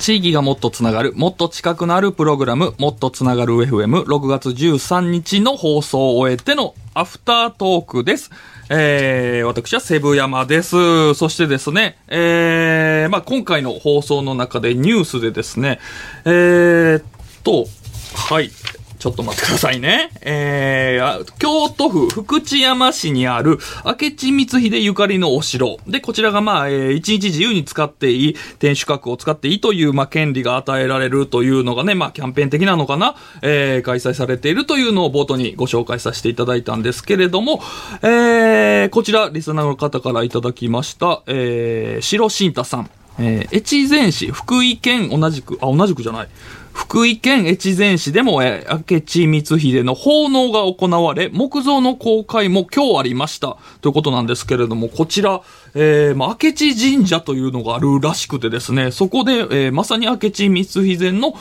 地域がもっとつながる、もっと近くなるプログラム、もっとつながる FM6 月13日の放送を終えてのアフタートークです。えー、私はセブ山です。そしてですね、えー、まあ今回の放送の中でニュースでですね、えーっと、はい。ちょっと待ってくださいね。えー、京都府福知山市にある明智光秀ゆかりのお城。で、こちらがまあ、えー、一日自由に使っていい、天守閣を使っていいという、まあ、権利が与えられるというのがね、まあ、キャンペーン的なのかな、えー、開催されているというのを冒頭にご紹介させていただいたんですけれども、えー、こちら、リスナーの方からいただきました、えー、白新太さん。えー、越前市、福井県同じく、あ、同じくじゃない。福井県越前市でも、え、明智光秀の奉納が行われ、木造の公開も今日ありました。ということなんですけれども、こちら、えー、まあ、明智神社というのがあるらしくてですね、そこで、えー、まさに明智光秀の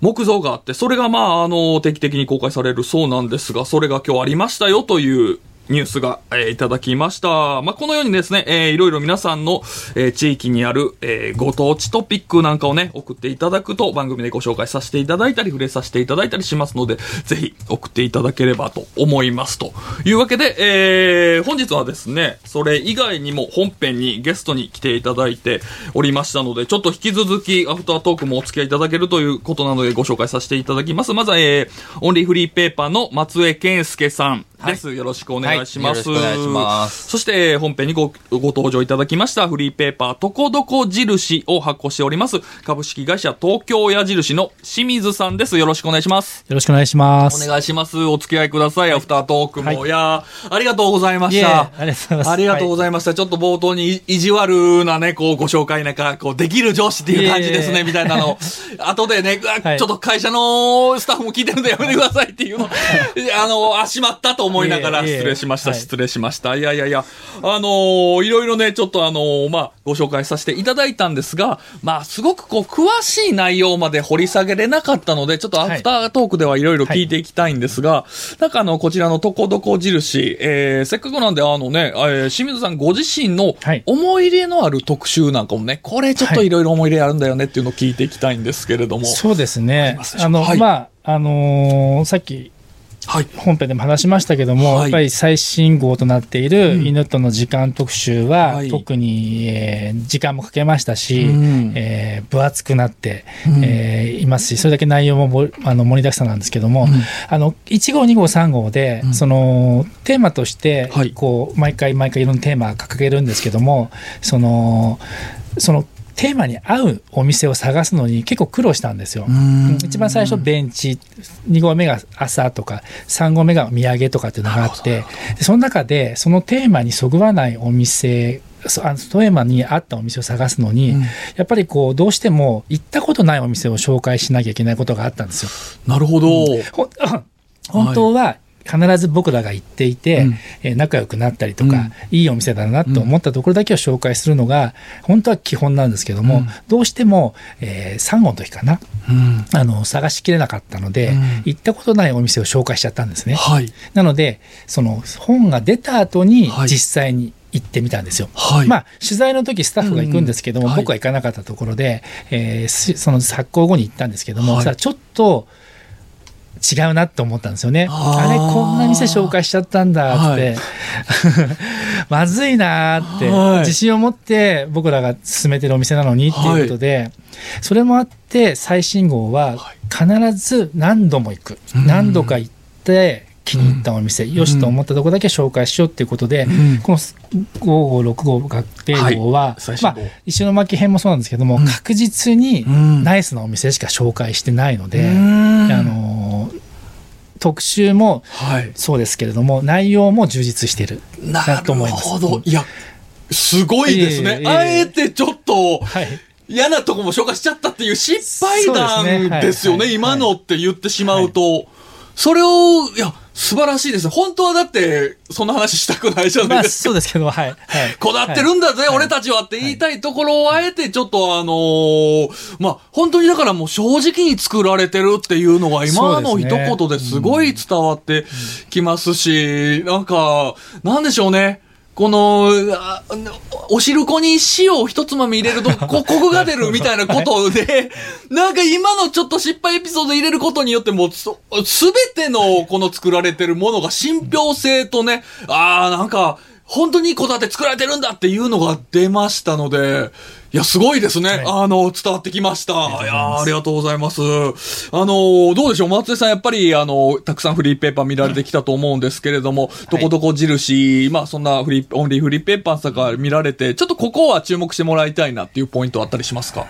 木造があって、それがまあ、あの、定期的に公開されるそうなんですが、それが今日ありましたよという、ニュースが、えーいただきました。まあ、このようにですね、えーいろいろ皆さんの、えー地域にある、えーご当地トピックなんかをね、送っていただくと番組でご紹介させていただいたり、触れさせていただいたりしますので、ぜひ送っていただければと思います。というわけで、えー本日はですね、それ以外にも本編にゲストに来ていただいておりましたので、ちょっと引き続きアフタートークもお付き合いいただけるということなのでご紹介させていただきます。まずは、えーオンリーフリーペーパーの松江健介さんです。よろしくお願いします。はいよろしくお願いしますそして、本編にごご登場いただきました、フリーペーパー、とこどこ印を発行しております、株式会社東京矢印の清水さんです。よろしくお願いします。よろしくお願いします。お願いします。お付き合いください、アフタートークも。、はいやーありがとうございました。ありがとうございますありがとうございました。ちょっと冒頭にい意地悪なね、こう、ご紹介なんか、こう、できる上司っていう感じですね、みたいなの。後でね、ちょっと会社のスタッフも聞いてるんでやめてくださいっていうの。あの、あ、しまったと思いながら失礼しました、はい。失礼しました。いやいやいや、あのーいろいろね、ちょっとあのーまあ、ご紹介させていただいたんですが、まあ、すごくこう、詳しい内容まで掘り下げれなかったので、ちょっとアフタートークではいろいろ聞いていきたいんですが、なんかあの、こちらのとこどこ印、えー、せっかくなんで、あのね、えー清水さんご自身のはい。思い入れのある特集なんかもね、これちょっといろいろ思い入れあるんだよねっていうのを聞いていきたいんですけれども。そうですね。あの、はい。まあ、あのーさっきはい。本編でも話しましたけども、はい。やっぱり最新号となっている犬との時間特集は、はい。特に、えー時間もかけましたし、うん。えー分厚くなって、うん。えーいますし、それだけ内容もぼあの盛りだくさんなんですけども、あの、1号、2号、3号で、うん。その、テーマとしてはい、こう、毎回毎回いろんなテーマを掲げるんですけども、その、その、テーマに合うお店を探すのに結構苦労したんですよ。うん一番最初ベンチ2合目が朝とか3合目が土産とかっていうのがあってでその中でそのテーマにそぐわないお店そあのテーマに合ったお店を探すのに、うんやっぱりこうどうしても行ったことないお店を紹介しなきゃいけないことがあったんですよ。なるほど。ほ 本当は必ず僕らが行っていて、うんえー仲良くなったりとか、うんいいお店だなと思ったところだけを紹介するのが本当は基本なんですけども、うんどうしても、え3号の時かなうん。あの探しきれなかったので、うん行ったことないお店を紹介しちゃったんですね。はい。なのでその本が出た後にはい実際に行ってみたんですよ。はい。まあ、取材の時スタッフが行くんですけども、うんはい僕は行かなかったところで、えーすその発行後に行ったんですけども、はいさちょっと違うなって思ったんですよね。あれこんな店紹介しちゃったんだって、まずいなーって、はい。自信を持って僕らが勧めてるお店なのにっていうことで、それもあって最新号は必ず何度も行く、うん。何度か行って気に入ったお店、よしと思ったところだけ紹介しようっていうことで、うん。この5号、6号、合併号は、まあ最新号、石巻編もそうなんですけども、うん。確実にうん。ナイスなお店しか紹介してないので、うん。あのー特集もはい。そうですけれども、内容も充実してる。なだと思いまするほど。いや、すごいですね。いえいえいえあえてちょっと、はい。嫌なとこも紹介しちゃったっていう失敗談ですよね。はい今のって言ってしまうと。それを、いや、素晴らしいです。本当はだって、そんな話したくないじゃまあ、ないですか。そうですけど、はい。はいこだわってるんだぜ、はい俺たちはって言いたいところをあえてちょっとあのーまあ、本当にだからもう正直に作られてるっていうのが今の一言ですごい伝わってきますし、なんか、なんでしょうね。この、あお汁粉に塩を一つまみ入れると、こ、コクが出るみたいなことで、なんか今のちょっと失敗エピソード入れることによってもう、すべてのこの作られてるものが信憑性とね、ああ、なんか、本当にいいこだわって作られてるんだっていうのが出ましたので、いや、すごいですね。はい、あの、伝わってきました。いやありがとうございます。あの、どうでしょう？松江さん、やっぱり、あの、たくさんフリーペーパー見られてきたと思うんですけれども、どこどこ印、まあ、そんなフリー、オンリーフリーペーパーさんが見られて、ちょっとここは注目してもらいたいなっていうポイントあったりしますか？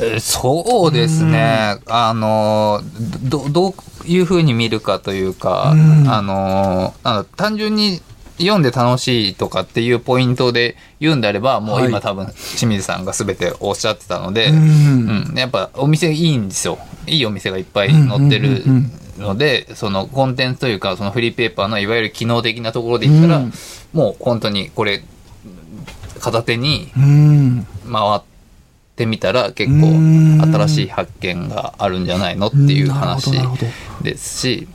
えそうですね。あの、ど、どういうふうに見るかというか、あの、あの単純に読んで楽しいとかっていうポイントで言うんであれば、もう今多分清水さんが全ておっしゃってたので、うん、やっぱお店いいんですよ。いいお店がいっぱい載ってるので、そのコンテンツというか、そのフリーペーパーのいわゆる機能的なところで言ったら、もう本当にこれ、片手に回ってみたら結構新しい発見があるんじゃないのっていう話ですし、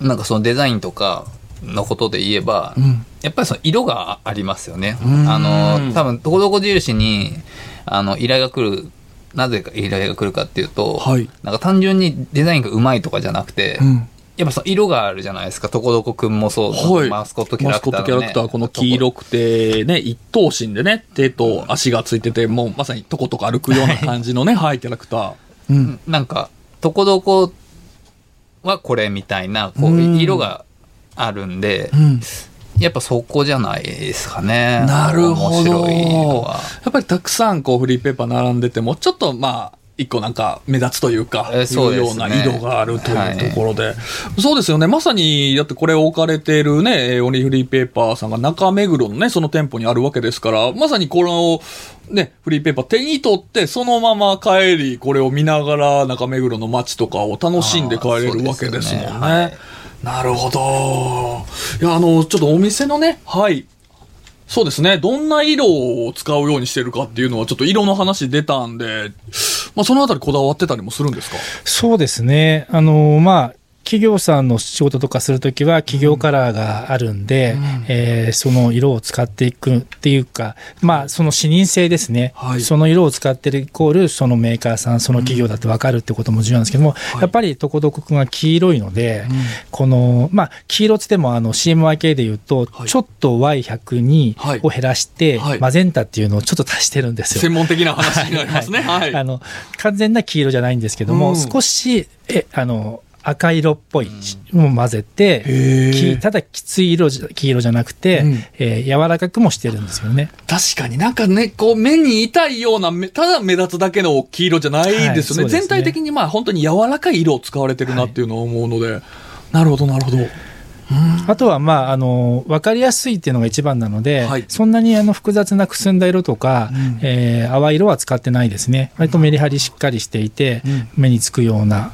なんかそのデザインとかのことで言えば、うん、やっぱりその色がありますよね。あの、多分、どこどこ印に、あの、依頼が来る、なぜか依頼が来るかっていうと、はい、なんか単純にデザインがうまいとかじゃなくて、うん、やっぱその色があるじゃないですか。とこどこくんもそう、はい、マスコットキャラクター、ね、マスコットキャラクター、この黄色くて、ね、一等身でね、手と足がついてて、もうまさにとことこ歩くような感じのね、はい、キャラクター。うん。なんか、とこどこはこれみたいな、こう、色があるんで、うん、やっぱそこじゃないですかね。なるほど。やっぱりたくさんこうフリーペーパー並んでても、ちょっとまあ、一個なんか目立つというか、えー、そういうような色があるというところで、はい、そうですよね。まさに、だってこれ置かれているね、オリフリーペーパーさんが中目黒のね、その店舗にあるわけですから、まさにこの、ね、フリーペーパー手に取って、そのまま帰り、これを見ながら中目黒の街とかを楽しんで帰れるわけですもんね。なるほど。いや、あの、ちょっとお店のね、はい。そうですね。どんな色を使うようにしてるかっていうのは、ちょっと色の話出たんで、まあ、そのあたりこだわってたりもするんですか？そうですね。あの、まあ、企業さんの仕事とかするときは企業カラーがあるんで、うん、えー、その色を使っていくっていうか、まあ、その視認性ですね、はい、その色を使ってるイコール、そのメーカーさん、その企業だって分かるってことも重要なんですけども、うん、やっぱりとこどこくんが黄色いので、はい、この、まあ、黄色つってもあの CMYK で言うと、ちょっと Y102 を減らして、マゼンタっていうのをちょっと足してるんですよ。専門的な話になりますね。はい。あの、完全な黄色じゃないんですけども、うん、少し、え、あの、赤色っぽいも混ぜて、ただきつい色黄色じゃなくて、うん、えー、柔らかくもしてるんですよね。確かになんかね、こう目に痛いような、ただ目立つだけの黄色じゃないですよね。はい、すね。全体的にまあ本当に柔らかい色を使われてるなっていうのを思うので、はい、なるほどなるほど。あとは、まあ、あの、わかりやすいっていうのが一番なので、はい、そんなにあの複雑なくすんだ色とか、うん、えー、淡い色は使ってないですね。割とメリハリしっかりしていて、うん、目につくような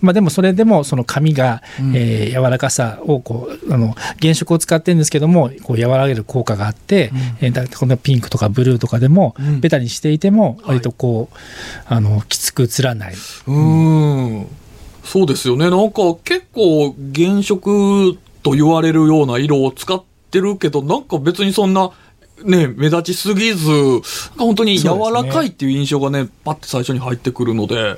まあ、でもそれでもその紙が、えー、柔らかさをこうあの原色を使ってるんですけどもこう和らげる効果があって、うん、えー、だこのピンクとかブルーとかでも、うん、ベタにしていても割とこう、はい、あのきつく映らない。うん。そうですよね。なんか結構原色と言われるような色を使ってるけどなんか別にそんなね、目立ちすぎず、本当に柔らかいっていう印象がね、パッて最初に入ってくるので、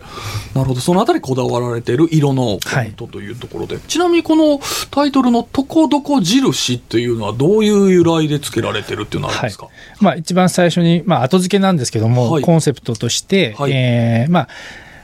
なるほど、そのあたりこだわられている色のポイントというところで、はい、ちなみにこのタイトルのとこどこ印っていうのはどういう由来で付けられてるっていうのはあるんですか、はい、まあ一番最初に、まあ後付けなんですけども、はい、コンセプトとして、はい、えー、まあ、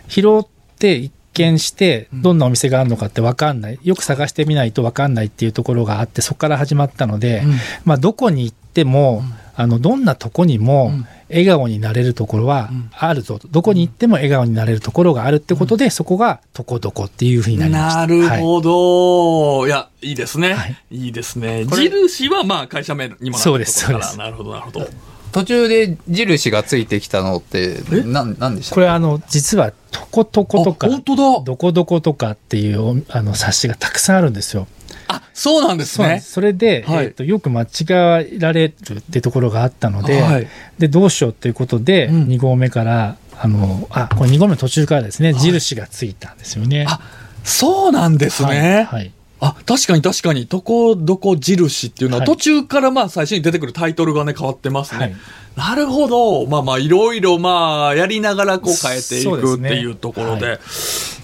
拾って一見してどんなお店があるのかって分かんない、よく探してみないと分かんないっていうところがあってそこから始まったので、うん、まあ、どこに行っても、あのどんなとこにも笑顔になれるところはあると、どこに行っても笑顔になれるところがあるってことで、そこがとこどこっていうふうになりました。なるほど、はい、いや、いいですね。はい、いいですね。印はまあ会社名にもなるそうです、そうです。なるほど、なるほど。途中で印がついてきたのって何何でした？これあの実は「とことことか」どこどことかっていうあの冊子がたくさんあるんですよ。あ、そうなんですね。それで、はい、えっ、ー、と、よく間違えられるってところがあったので、はい、で、どうしようということで、うん、2合目から、あの、あ、これ2合目途中からですね、印がついたんですよね。あ、そうなんですね。はい。あ、確かに確かに、どこどこ印っていうのは、はい途中からまあ最初に出てくるタイトルがね、変わってますね。はいなるほど。まあまあ、いろいろまあ、やりながらこう変えていくっていうところで。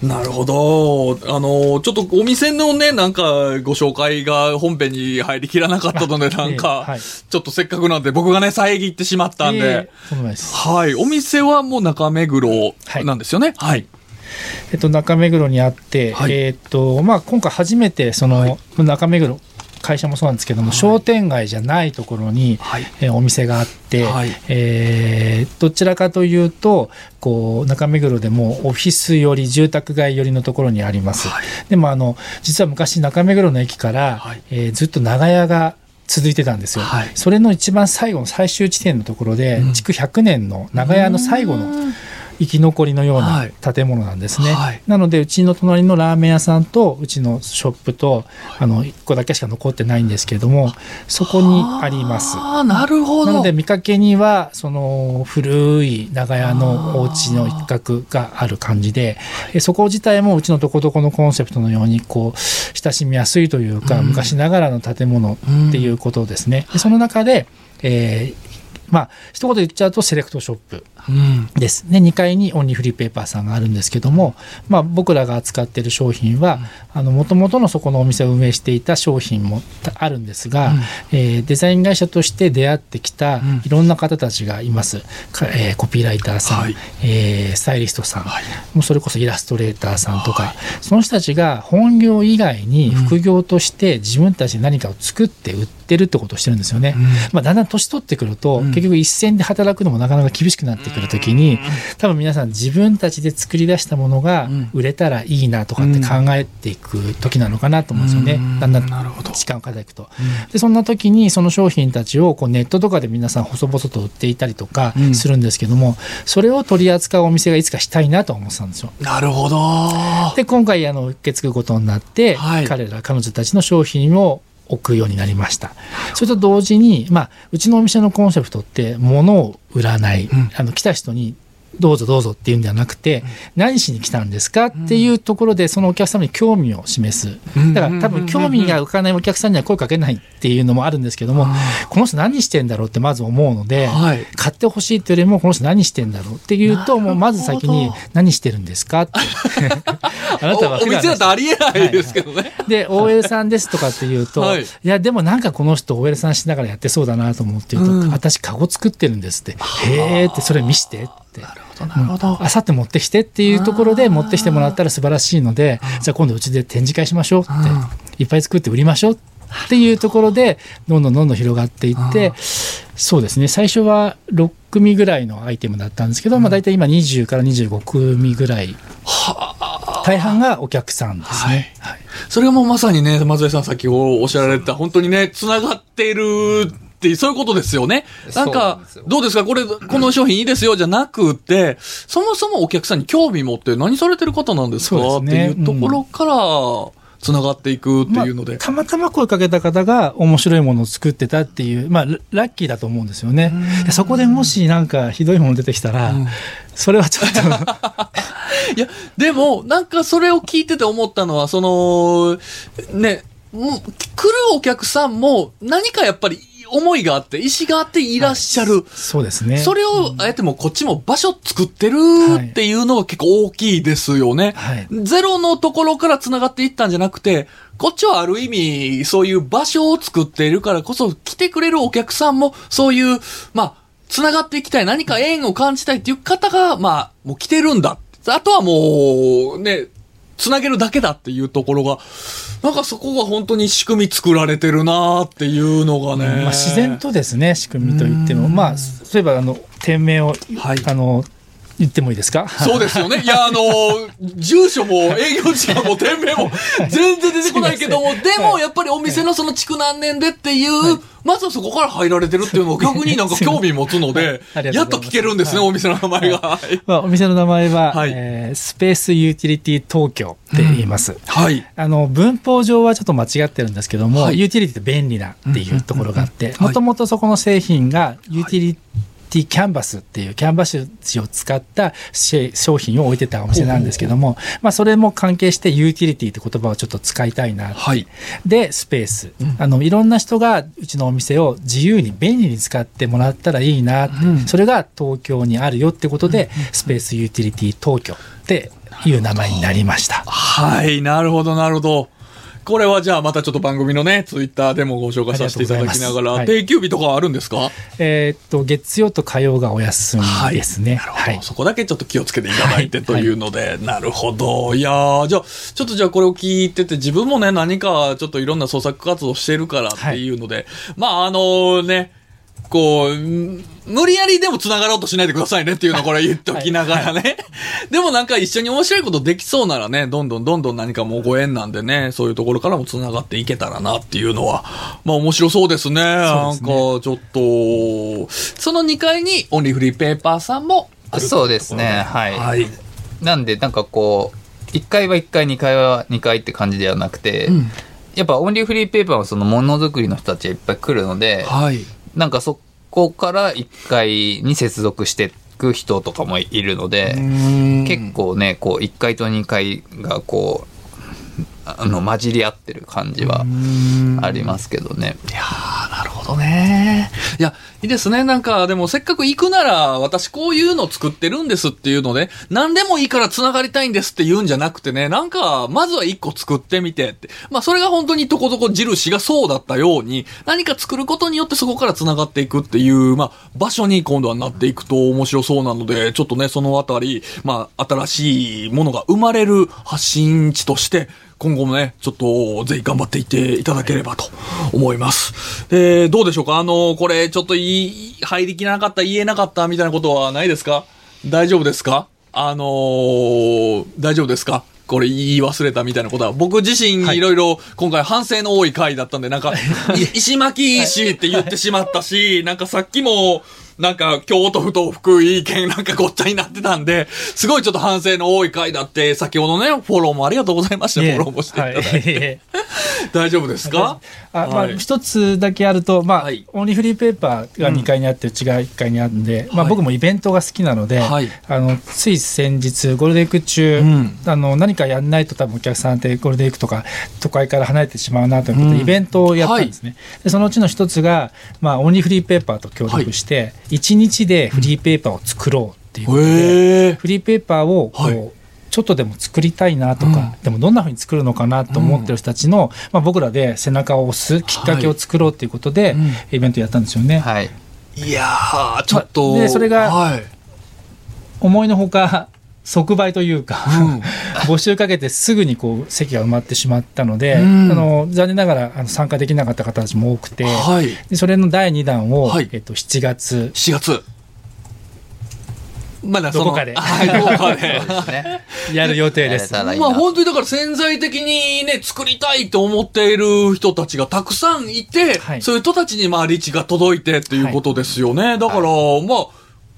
なるほど。あの、ちょっとお店のね、なんかご紹介が本編に入りきらなかったので、なんええかはい、ちょっとせっかくなんで僕がね、遮ってしまったんえでえ。とんでもないです。はい。お店はもう中目黒なんですよね。はい。えっと、中目黒にあって、はい。えっと、まあ、今回初めて、その、はい。中目黒、会社もそうなんですけども、商店街じゃないところに、はい。えーお店があって、はい。えーどちらかというとこう中目黒でもオフィス寄り住宅街寄りのところにあります、はい。でもあの実は昔中目黒の駅から、はい。えーずっと長屋が続いてたんですよ、はい。それの一番最後の最終地点のところで、うん。築100年の長屋の最後の生き残りのようはない。建物なんですね、はい。なのでうちの隣のラーメン屋さんとうちのショップと、あの1個だけしか残ってないんですけどもそこにあります。ああ、なるほど。なので見かけにはその古い長屋のお家の一角がある感じでえそこ自体もうちのとこどこのコンセプトのようにこう親しみやすいというか、うん。昔ながらの建物っていうことですね。でその中で、えーまあ一言で言っちゃうとセレクトショップうん。です。で、2階にオンリーフリーペーパーさんがあるんですけども、まあ僕らが扱っている商品は、あの、もともとのそこのお店を運営していた商品もあるんですが、うんえーデザイン会社として出会ってきたうんいろんな方たちがいます。かえーコピーライターさん、はいえースタイリストさん、はいもうそれこそイラストレーターさんとか、その人たちが本業以外に副業として自分たちで何かを作って売ってるってことをしてるんですよね。まあ、だんだん年取ってくると、うん結局一線で働くのもなかなか厳しくなってくるときに、多分皆さん自分たちで作り出したものがうん売れたらいいなとかって考えていく時なのかなと思うんですよね。うんだんだん時間をかけていくと。で、そんな時にその商品たちをこうネットとかで皆さん細々と売っていたりとかうんするんですけども、それを取り扱うお店がいつかしたいなと思ってたんですよ。なるほど。で今回あの受け継ぐことになって、はい彼ら彼女たちの商品を置くようになりました。それと同時に、まあ、うちのお店のコンセプトって物を売らない、うん。あの来た人にどうぞどうぞっていうんではなくて、何しに来たんですかっていうところでそのお客様に興味を示す。うん。だから多分興味が浮かないお客さんには声かけないっていうのもあるんですけどもこの人何してんだろうってまず思うので、はい。買ってほしいというよりもこの人何してんだろうっていうともうまず先に何してるんですかって。あなたはお店だとありえないですけどね。で OL さんですとかって言うと、はい。い、やでもなんかこの人 OL さんしながらやってそうだなと思って言うと、うん。私カゴ作ってるんですって。へえってそれ見してってなるほど、なるほど。あさって持ってきてっていうところで持ってきてもらったら素晴らしいのでじゃあ今度うちで展示会しましょうっていっぱい作って売りましょうっていうところでどんどんどんどん広がっていってそうですね。最初は6組ぐらいのアイテムだったんですけど、まあ、大体今20から25組ぐらい。大半がお客さんですね。はい。それもまさにね、松井さん先ほどおっしゃられた、本当にね、繋がっているってそういうことですよね。なんかどうですか？これ、この商品いいですよ、じゃなくて、そもそもお客さんに興味持って何されてる方なんですか？っていうところから、繋がっていくっていうので。まあたまたま声かけた方が面白いものを作ってたっていう、まあ、ララッキーだと思うんですよね。そこでもしなんかひどいもの出てきたら、うん。それはちょっと。いや、でも、なんかそれを聞いてて思ったのは、その、ね、来るお客さんも何かやっぱり思いがあって、意思があっていらっしゃる。そうですね。それを、あえてもこっちも場所作ってるっていうのが結構大きいですよね。はいゼロのところから繋がっていったんじゃなくて、こっちはある意味、そういう場所を作っているからこそ、来てくれるお客さんも、そういう、まあ、繋がっていきたい、何か縁を感じたいっていう方が、まあ、もう来てるんだ。あとはもう、ね、繋げるだけだっていうところが、なんかそこが本当に仕組み作られてるなーっていうのがね。まあ、自然とですね、仕組みといっても、まあ、そういえば、あの、店名を、はいあの、言ってもいいですか？そうですよね。いや、あの、住所も営業時間も店名も 全然出てこないけども、でもやっぱりお店のその築何年でっていう、まずはそこから入られてるっていうのが逆になんか興味持つので、やっと聞けるんですね、はい。お店の名前が。はい。まあ、お店の名前は、はい。えースペースユーティリティ東京って言います。はい。あの文法上はちょっと間違ってるんですけども、はい。ユーティリティって便利なっていうところがあってうんもともとそこの製品がユーティリテキャンバスっていうキャンバス紙を使ったし商品を置いてたお店なんですけども、まあ、それも関係してユーティリティって言葉をちょっと使いたいなはい。でスペース、あのいろんな人がうちのお店を自由に便利に使ってもらったらいいなって、うん。それが東京にあるよってことで、スペースユーティリティ東京っていう名前になりました。はい、なるほど、なるほど。これはじゃあまたちょっと番組のね、ツイッターでもご紹介させていただきながら、定休日とかはあるんですか？えーっと月曜と火曜がお休みですね。なるほど、はいそこだけちょっと気をつけていただいてはいというので、なるほど。いやー、じゃあ、ちょっとじゃあこれを聞いてて、自分もね、何かちょっといろんな創作活動してるからっていうので、まあ、あのね、こう、ん無理やりでも繋がろうとしないでくださいねっていうのをこれ言っておきながらね。でもなんか一緒に面白いことできそうならね、どんどんどんどん何かもうご縁なんでね、そういうところからも繋がっていけたらなっていうのは、まあ面白そうですね。なんかちょっと、その2階にオンリーフリーペーパーさんもあるそうですねはい、はい。なんでなんかこう1階は1階2階は2階って感じではなくて、うんやっぱオンリーフリーペーパーはそのものづくりの人たちがいっぱい来るので、はい。なんかそこから1階に接続していく人とかもいるので、結構ねこう1階と2階がこうあの混じり合ってる感じはありますけどね。いやー、なるほどね。いや、いいですね。なんか、でもせっかく行くなら、私こういうの作ってるんですっていうので、何でもいいから繋がりたいんですって言うんじゃなくてね、なんか、まずは一個作ってみてって。まあ、それが本当にとこどこ印がそうだったように、何か作ることによってそこから繋がっていくっていう、まあ、場所に今度はなっていくと面白そうなので、ちょっとね、そのあたり、まあ、新しいものが生まれる発信地として、今後もね、ちょっとぜひ頑張っていっていただければと思います。で、どうでしょうか？あの、これちょっと言い、入りきらなかった、言えなかったみたいなことはないですか？大丈夫ですか？あのー大丈夫ですか？これ言い忘れたみたいなことは、僕自身いろいろ今回反省の多い回だったんで、なんか、い石巻市って言ってしまったし、なんかさっきも、なんか、京都府と福井県なんかごっちゃになってたんで、すごいちょっと反省の多い回だって、先ほどね、フォローもありがとうございました。フォローもしていただいて。はい大丈夫ですか？あまあ、はい。一つだけあると、まあはい。オンリーフリーペーパーが2階にあって、うちが1階にあるんで、まあ、はい僕もイベントが好きなので、はい。あのつい先日、ゴールデンウィーク中、うん。あの何かやんないと、多分お客さんってゴールデンウィークとか、都会から離れてしまうなということで、うん。イベントをやったんですね。でそのうちの一つが、まあ、オンリーフリーペーパーと協力して、1日でフリーペーパーを作ろうっていうことで。フリーペーパーをこう、はいちょっとでも作りたいなとか、うんでもどんなふうに作るのかなと思ってる人たちの、まあ、僕らで背中を押すきっかけを作ろうということで、うんイベントやったんですよね。はい。いやー、ちょっと。までそれがはい。思いのほか即売というか、うん 募集かけてすぐにこう席が埋まってしまったので、うんあの残念ながらあの参加できなかった方たちも多くて、はい。でそれの第2弾を、はいえっと、7月4月。まだそのどこかではい、どこかで。ね。やる予定です。まあ本当にだから潜在的にね、作りたいと思っている人たちがたくさんいて、はいそういう人たちにまあリーチが届いてっていうことですよね。だから、まあ、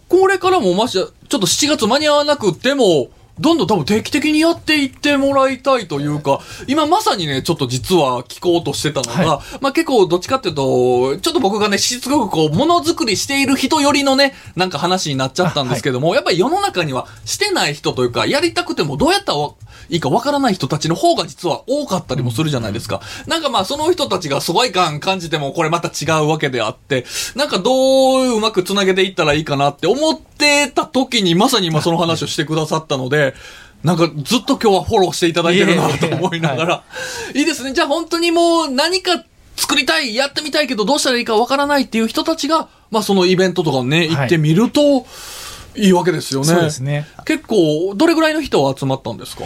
これからもましちょっと7月間に合わなくっても、どんどん多分定期的にやっていってもらいたいというか、今まさにね、ちょっと実は聞こうとしてたのが、はまあ結構どっちかっていうと、ちょっと僕がね、しつこくこう、ものづくりしている人よりのね、なんか話になっちゃったんですけども、やっぱり世の中にはしてない人というか、やりたくてもどうやったらいいかわからない人たちの方が実は多かったりもするじゃないですか。なんかまあその人たちが疎外感感じてもこれまた違うわけであって、なんかどううまくつなげていったらいいかなって思ってた時にまさに今その話をしてくださったので、なんかずっと今日はフォローしていただいてるなと思いながら。いいですね。じゃあ本当にもう何か作りたい、やってみたいけどどうしたらいいかわからないっていう人たちが、まあそのイベントとかね、行ってみると、いいわけですよね。そうですね。結構、どれぐらいの人が集まったんですか？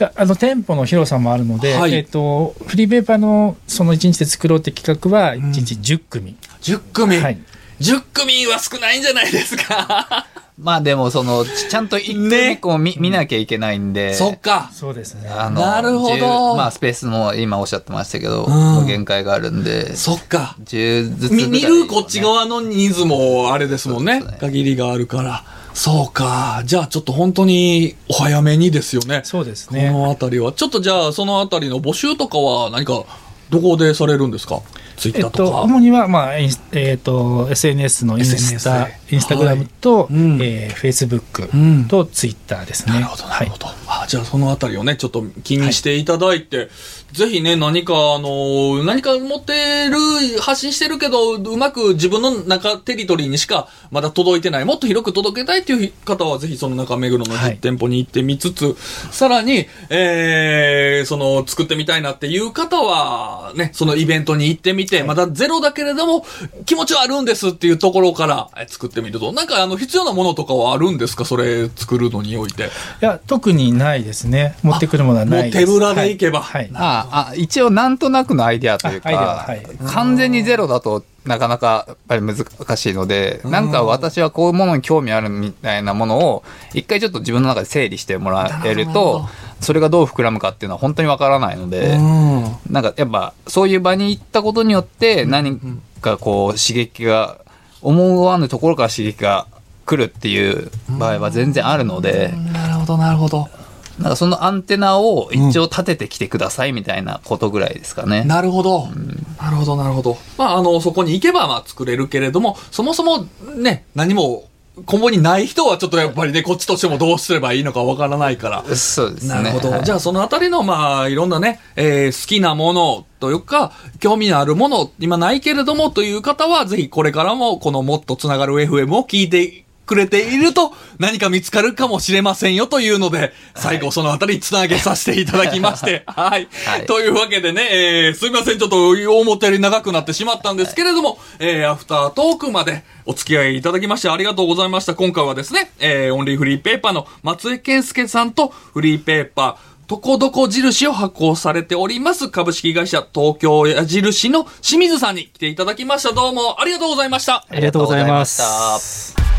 ああの店舗の広さもあるので、はい。えっとフリーペーパーのその1日で作ろうって企画は1日10組、10組、はい。10組は少ないんじゃないですか？まあでも、その、ちちゃんと一個ね一個見見なきゃいけないんで。そっか。そうですね。あのなるほど。10まあ、スペースも今おっしゃってましたけど、うん。限界があるんで、そっか。10ずつぐらい、み見るこっち側の人数もあれですもんね。ね。限りがあるから。そうか。じゃあちょっと本当にお早めにですよね。そうですこねのあたりは。ちょっとじゃあそのあたりの募集とかは何かどこでされるんですか？ツイッえっと、ターとか、主には、まあえっと SNS のインスタ、インスタグラムと、うん。えー、フェイスブックうん。とツイッターですね。なるほど、なはいるほど。あじゃあ、そのあたりをね、ちょっと気にしていただいて、ぜひね、何か、あの、何か持ってる、発信してるけど、うまく自分の中、テリトリーにしかまだ届いてない、もっと広く届けたいっていう方は、ぜひその中目黒のはい実店舗に行ってみつつ、さらに、えー、その、作ってみたいなっていう方は、ね、そのイベントに行ってみて、まだゼロだけれども、気持ちはあるんですっていうところからえ作ってみると、なんか、あの、必要なものとかはあるんですか？それ作るのにおいて。いや、特にないですね。持ってくるものはないです。もう手ぶらで行けばはい。はいああ一応なんとなくのアイデアというか、はい。完全にゼロだとなかなかやっぱり難しいので、なんか私はこういうものに興味あるみたいなものを一回ちょっと自分の中で整理してもらえるとそれがどう膨らむかっていうのは本当にわからないので、うん。なんかやっぱそういう場に行ったことによって何かこう刺激が思わぬところから刺激が来るっていう場合は全然あるので、なるほど、なるほど。なんかそのアンテナを一応立ててきてくださいみたいなことぐらいですかね。なるほど。なるほど、なるほど。まあ、あの、そこに行けば、まあ、作れるけれども、そもそも、ね、何も、今後にない人は、ちょっとやっぱりね、こっちとしてもどうすればいいのかわからないから。そうですね。なるほど。はいじゃあ、そのあたりの、まあ、いろんなね、えー好きなものというか、興味のあるもの、今ないけれどもという方は、ぜひこれからも、このもっとつながる FM を聞いてくれていると、何か見つかるかもしれませんよというので、最後そのあたりつなげさせていただきまして、はい。はいというわけでね、えーすいません、ちょっと思ったより長くなってしまったんですけれども、えーアフタートークまでお付き合いいただきましてありがとうございました。今回はですね、えーオンリーフリーペーパーの松江健介さんとフリーペーパー、とこどこ印を発行されております株式会社東京矢印の清水さんに来ていただきました。どうもありがとうございました。ありがとうございましす。